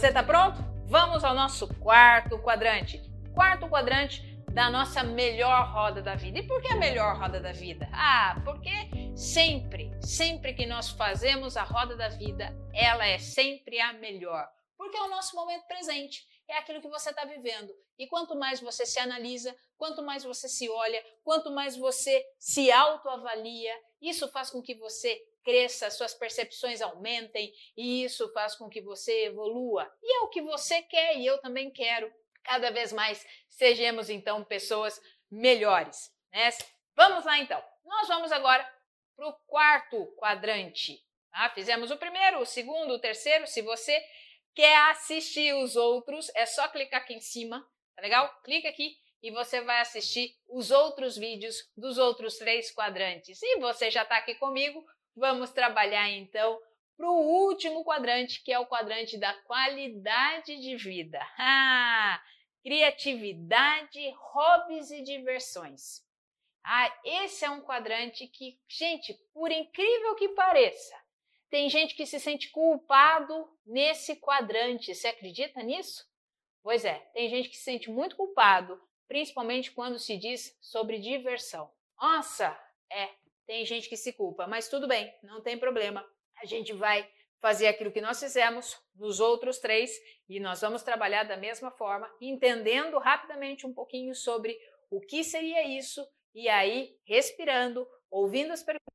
Você está pronto? Vamos ao nosso quarto quadrante. Quarto quadrante da nossa melhor roda da vida. E por que a melhor roda da vida? Ah, porque sempre, sempre que nós fazemos a roda da vida, ela é sempre a melhor. Porque é o nosso momento presente, é aquilo que você está vivendo. E quanto mais você se analisa, quanto mais você se olha, quanto mais você se autoavalia, isso faz com que você cresça, suas percepções aumentem e isso faz com que você evolua. E é o que você quer e eu também quero cada vez mais sejamos então pessoas melhores. Né? Vamos lá então. Nós vamos agora para o quarto quadrante. Tá? Fizemos o primeiro, o segundo, o terceiro. Se você quer assistir os outros, é só clicar aqui em cima, tá legal? Clica aqui e você vai assistir os outros vídeos dos outros três quadrantes. E você já está aqui comigo, vamos trabalhar então para o último quadrante, que é o quadrante da qualidade de vida. Ah, criatividade, hobbies e diversões. Ah, esse é um quadrante que, gente, por incrível que pareça, tem gente que se sente culpado nesse quadrante. Você acredita nisso? Pois é, tem gente que se sente muito culpado, principalmente quando se diz sobre diversão. Nossa, é, tem gente que se culpa, mas tudo bem, não tem problema a gente vai fazer aquilo que nós fizemos nos outros três e nós vamos trabalhar da mesma forma, entendendo rapidamente um pouquinho sobre o que seria isso e aí respirando, ouvindo as perguntas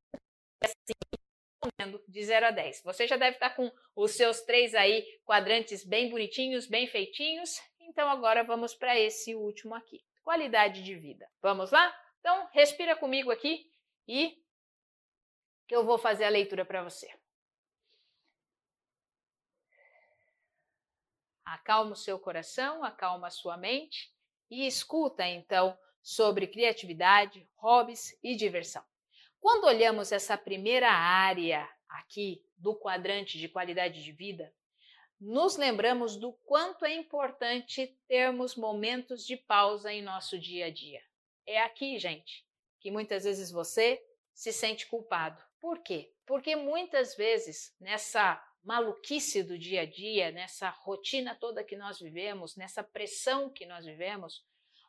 assim, de 0 a 10. Você já deve estar com os seus três aí quadrantes bem bonitinhos, bem feitinhos. Então agora vamos para esse último aqui, qualidade de vida. Vamos lá? Então respira comigo aqui e que eu vou fazer a leitura para você. Acalma o seu coração, acalma a sua mente e escuta então sobre criatividade, hobbies e diversão. Quando olhamos essa primeira área aqui do quadrante de qualidade de vida, nos lembramos do quanto é importante termos momentos de pausa em nosso dia a dia. É aqui, gente, que muitas vezes você se sente culpado. Por quê? Porque muitas vezes nessa maluquice do dia a dia, nessa rotina toda que nós vivemos, nessa pressão que nós vivemos,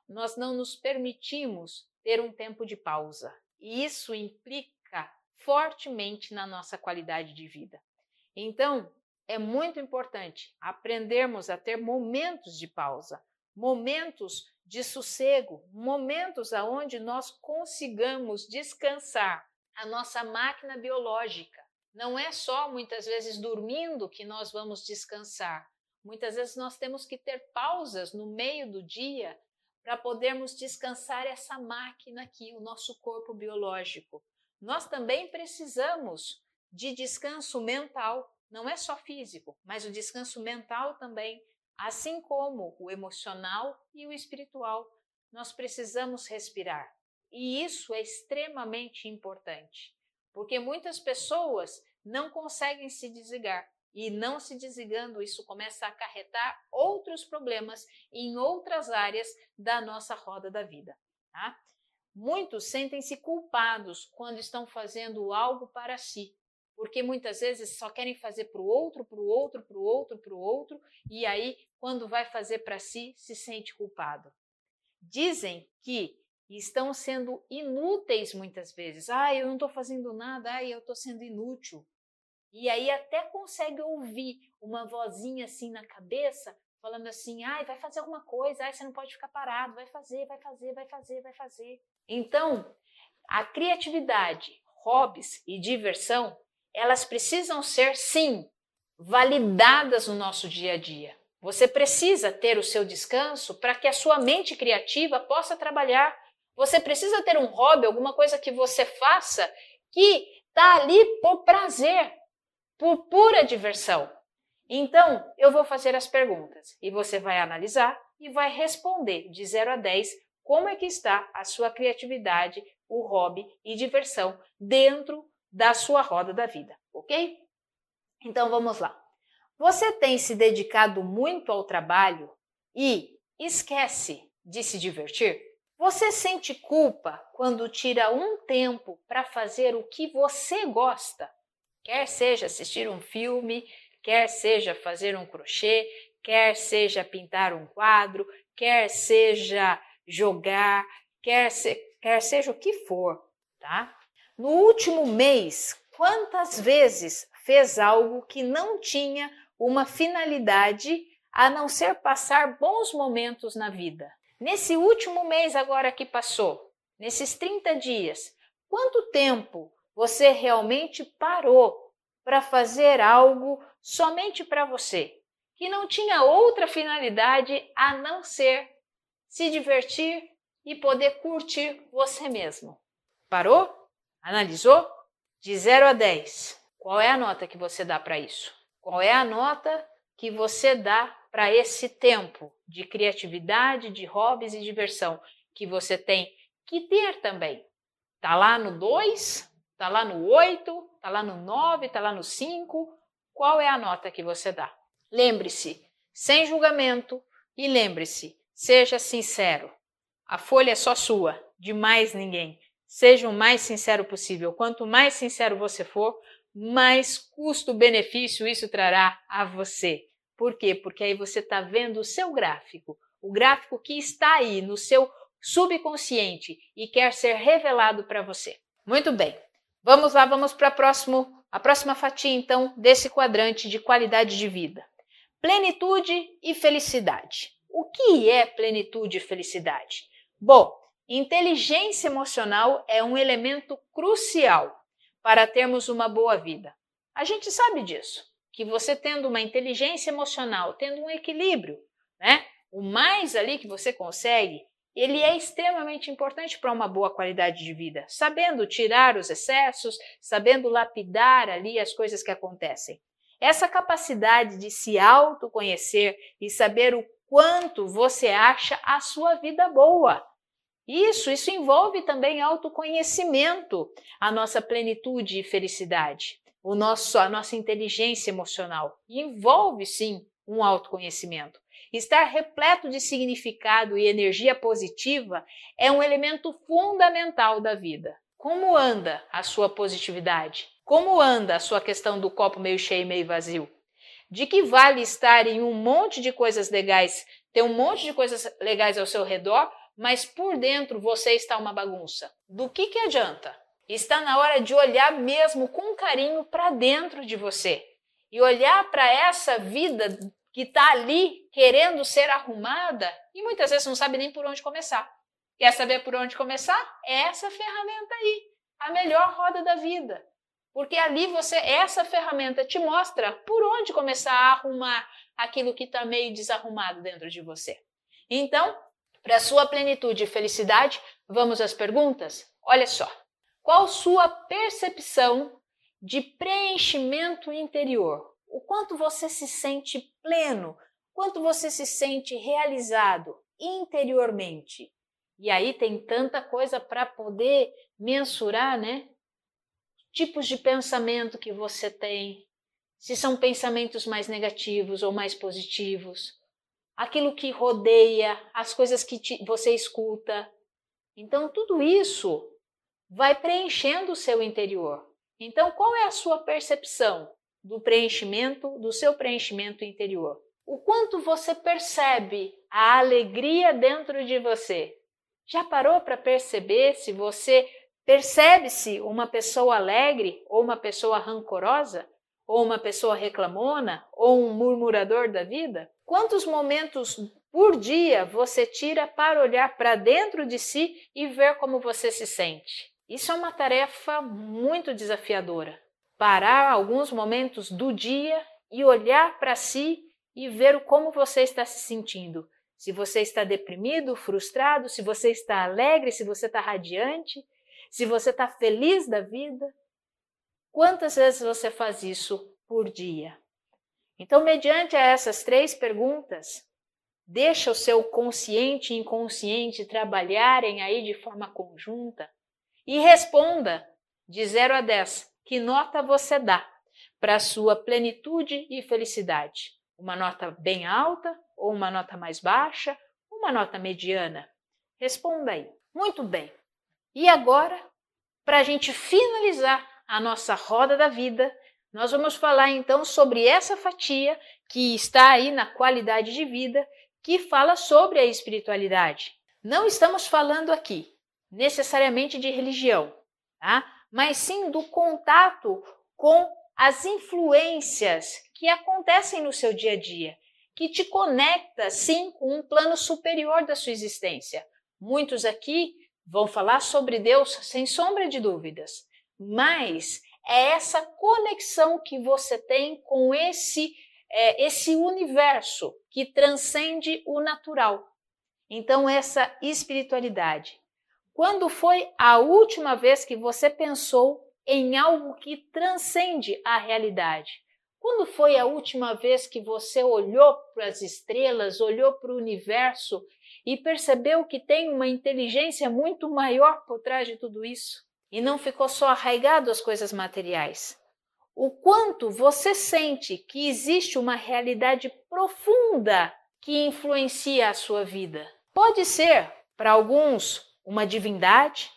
nós não nos permitimos ter um tempo de pausa. E isso implica fortemente na nossa qualidade de vida. Então, é muito importante aprendermos a ter momentos de pausa, momentos de sossego, momentos aonde nós consigamos descansar a nossa máquina biológica não é só muitas vezes dormindo que nós vamos descansar. Muitas vezes nós temos que ter pausas no meio do dia para podermos descansar essa máquina aqui, o nosso corpo biológico. Nós também precisamos de descanso mental, não é só físico, mas o descanso mental também, assim como o emocional e o espiritual. Nós precisamos respirar. E isso é extremamente importante. Porque muitas pessoas não conseguem se desligar. E não se desligando, isso começa a acarretar outros problemas em outras áreas da nossa roda da vida. Tá? Muitos sentem-se culpados quando estão fazendo algo para si, porque muitas vezes só querem fazer para o outro, para o outro, para o outro, para o outro, e aí, quando vai fazer para si, se sente culpado. Dizem que e estão sendo inúteis muitas vezes. Ah, eu não estou fazendo nada, ah, eu estou sendo inútil. E aí até consegue ouvir uma vozinha assim na cabeça, falando assim, ai, vai fazer alguma coisa, ai, você não pode ficar parado, vai fazer, vai fazer, vai fazer, vai fazer. Então, a criatividade, hobbies e diversão, elas precisam ser, sim, validadas no nosso dia a dia. Você precisa ter o seu descanso para que a sua mente criativa possa trabalhar você precisa ter um hobby, alguma coisa que você faça que está ali por prazer, por pura diversão. Então, eu vou fazer as perguntas e você vai analisar e vai responder de 0 a 10 como é que está a sua criatividade, o hobby e diversão dentro da sua roda da vida, ok? Então vamos lá. Você tem se dedicado muito ao trabalho e esquece de se divertir? Você sente culpa quando tira um tempo para fazer o que você gosta? Quer seja assistir um filme, quer seja fazer um crochê, quer seja pintar um quadro, quer seja jogar, quer, se, quer seja o que for, tá? No último mês, quantas vezes fez algo que não tinha uma finalidade a não ser passar bons momentos na vida? Nesse último mês agora que passou, nesses 30 dias, quanto tempo você realmente parou para fazer algo somente para você, que não tinha outra finalidade a não ser se divertir e poder curtir você mesmo? Parou? Analisou? De 0 a 10, qual é a nota que você dá para isso? Qual é a nota que você dá para esse tempo de criatividade, de hobbies e diversão que você tem que ter também? Tá lá no 2? Tá lá no 8? Tá lá no 9? Tá lá no 5? Qual é a nota que você dá? Lembre-se, sem julgamento e lembre-se, seja sincero. A folha é só sua, de mais ninguém. Seja o mais sincero possível. Quanto mais sincero você for, mais custo-benefício isso trará a você. Por quê? Porque aí você está vendo o seu gráfico, o gráfico que está aí no seu subconsciente e quer ser revelado para você. Muito bem. Vamos lá, vamos para próximo, a próxima fatia então desse quadrante de qualidade de vida. Plenitude e felicidade. O que é plenitude e felicidade? Bom, Inteligência emocional é um elemento crucial para termos uma boa vida. A gente sabe disso, que você tendo uma inteligência emocional, tendo um equilíbrio, né? O mais ali que você consegue, ele é extremamente importante para uma boa qualidade de vida, sabendo tirar os excessos, sabendo lapidar ali as coisas que acontecem. Essa capacidade de se autoconhecer e saber o quanto você acha a sua vida boa isso, isso envolve também autoconhecimento, a nossa plenitude e felicidade, o nosso, a nossa inteligência emocional. Envolve sim um autoconhecimento. Estar repleto de significado e energia positiva é um elemento fundamental da vida. Como anda a sua positividade? Como anda a sua questão do copo meio cheio e meio vazio? De que vale estar em um monte de coisas legais, ter um monte de coisas legais ao seu redor, mas por dentro você está uma bagunça. Do que, que adianta? Está na hora de olhar mesmo com carinho para dentro de você e olhar para essa vida que está ali querendo ser arrumada e muitas vezes não sabe nem por onde começar. Quer saber por onde começar? É essa ferramenta aí, a melhor roda da vida. Porque ali você, essa ferramenta te mostra por onde começar a arrumar aquilo que está meio desarrumado dentro de você. Então, para sua plenitude e felicidade, vamos às perguntas? Olha só. Qual sua percepção de preenchimento interior? O quanto você se sente pleno? Quanto você se sente realizado interiormente? E aí tem tanta coisa para poder mensurar, né? Tipos de pensamento que você tem, se são pensamentos mais negativos ou mais positivos, aquilo que rodeia, as coisas que te, você escuta. Então, tudo isso vai preenchendo o seu interior. Então, qual é a sua percepção do preenchimento, do seu preenchimento interior? O quanto você percebe a alegria dentro de você? Já parou para perceber se você percebe-se uma pessoa alegre ou uma pessoa rancorosa? Ou uma pessoa reclamona? Ou um murmurador da vida? Quantos momentos por dia você tira para olhar para dentro de si e ver como você se sente? Isso é uma tarefa muito desafiadora. Parar alguns momentos do dia e olhar para si e ver como você está se sentindo. Se você está deprimido, frustrado, se você está alegre, se você está radiante, se você está feliz da vida. Quantas vezes você faz isso por dia? Então, mediante essas três perguntas, deixa o seu consciente e inconsciente trabalharem aí de forma conjunta e responda de 0 a 10 que nota você dá para a sua plenitude e felicidade. Uma nota bem alta ou uma nota mais baixa, uma nota mediana? Responda aí. Muito bem. E agora, para a gente finalizar a nossa roda da vida, Nós vamos falar então sobre essa fatia que está aí na qualidade de vida, que fala sobre a espiritualidade. Não estamos falando aqui necessariamente de religião, tá? mas sim do contato com as influências que acontecem no seu dia a dia, que te conecta sim com um plano superior da sua existência. Muitos aqui vão falar sobre Deus sem sombra de dúvidas, mas é essa conexão que você tem com esse é, esse universo que transcende o natural. Então essa espiritualidade. Quando foi a última vez que você pensou em algo que transcende a realidade? Quando foi a última vez que você olhou para as estrelas, olhou para o universo e percebeu que tem uma inteligência muito maior por trás de tudo isso? E não ficou só arraigado às coisas materiais. O quanto você sente que existe uma realidade profunda que influencia a sua vida. Pode ser, para alguns, uma divindade,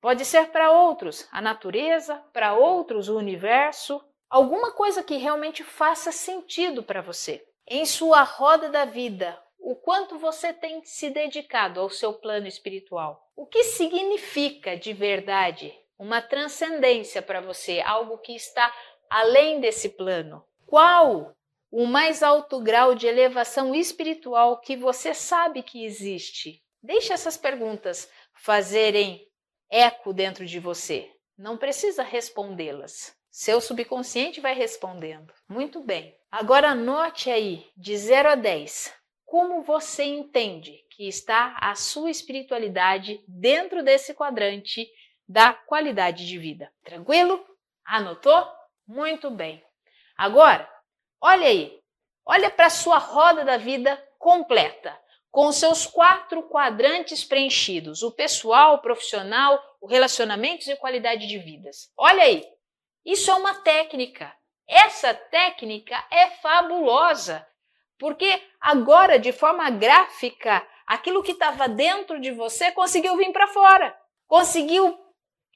pode ser para outros a natureza, para outros o universo, alguma coisa que realmente faça sentido para você. Em sua roda da vida, o quanto você tem se dedicado ao seu plano espiritual. O que significa de verdade uma transcendência para você, algo que está além desse plano? Qual o mais alto grau de elevação espiritual que você sabe que existe? Deixe essas perguntas fazerem eco dentro de você. Não precisa respondê-las. Seu subconsciente vai respondendo. Muito bem. Agora anote aí, de 0 a 10, como você entende que está a sua espiritualidade dentro desse quadrante da qualidade de vida. Tranquilo? Anotou? Muito bem. Agora, olha aí. Olha para a sua roda da vida completa, com seus quatro quadrantes preenchidos: o pessoal, o profissional, o relacionamentos e qualidade de vidas. Olha aí. Isso é uma técnica. Essa técnica é fabulosa, porque agora, de forma gráfica, aquilo que estava dentro de você conseguiu vir para fora, conseguiu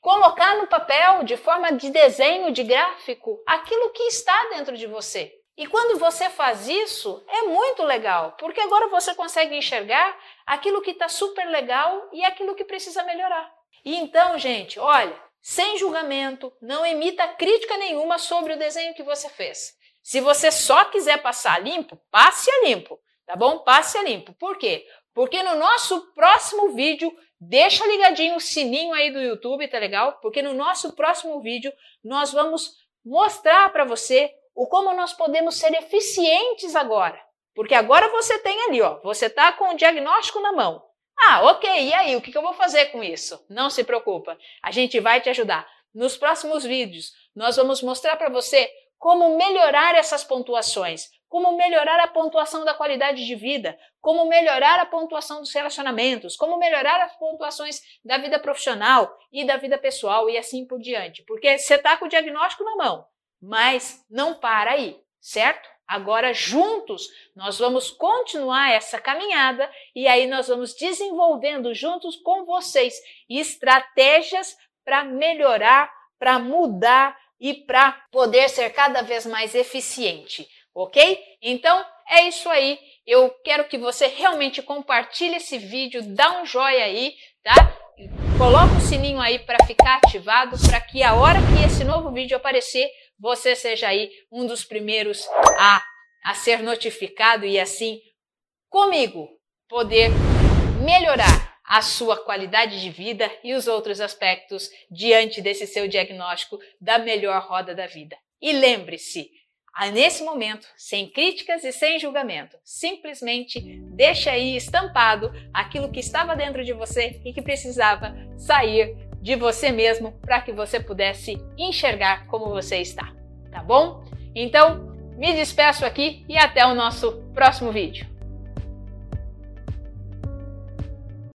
colocar no papel, de forma de desenho, de gráfico, aquilo que está dentro de você. E quando você faz isso, é muito legal, porque agora você consegue enxergar aquilo que está super legal e aquilo que precisa melhorar. E então, gente, olha, sem julgamento, não emita crítica nenhuma sobre o desenho que você fez. Se você só quiser passar limpo, passe a limpo, tá bom? Passe a limpo. Por quê? Porque no nosso próximo vídeo Deixa ligadinho o sininho aí do YouTube, tá legal? Porque no nosso próximo vídeo nós vamos mostrar para você o como nós podemos ser eficientes agora. Porque agora você tem ali, ó, você tá com o diagnóstico na mão. Ah, ok, e aí, o que eu vou fazer com isso? Não se preocupa, a gente vai te ajudar. Nos próximos vídeos, nós vamos mostrar para você como melhorar essas pontuações, como melhorar a pontuação da qualidade de vida, como melhorar a pontuação dos relacionamentos, como melhorar as pontuações da vida profissional e da vida pessoal e assim por diante. Porque você está com o diagnóstico na mão, mas não para aí, certo? Agora, juntos, nós vamos continuar essa caminhada e aí nós vamos desenvolvendo juntos com vocês estratégias para melhorar, para mudar e para poder ser cada vez mais eficiente ok? Então é isso aí. Eu quero que você realmente compartilhe esse vídeo, dá um joinha aí, tá? Coloca o sininho aí para ficar ativado, para que a hora que esse novo vídeo aparecer, você seja aí um dos primeiros a, a ser notificado e assim comigo poder melhorar a sua qualidade de vida e os outros aspectos diante desse seu diagnóstico da melhor roda da vida. E lembre-se, nesse momento, sem críticas e sem julgamento, simplesmente deixa aí estampado aquilo que estava dentro de você e que precisava sair de você mesmo para que você pudesse enxergar como você está, tá bom? Então, me despeço aqui e até o nosso próximo vídeo.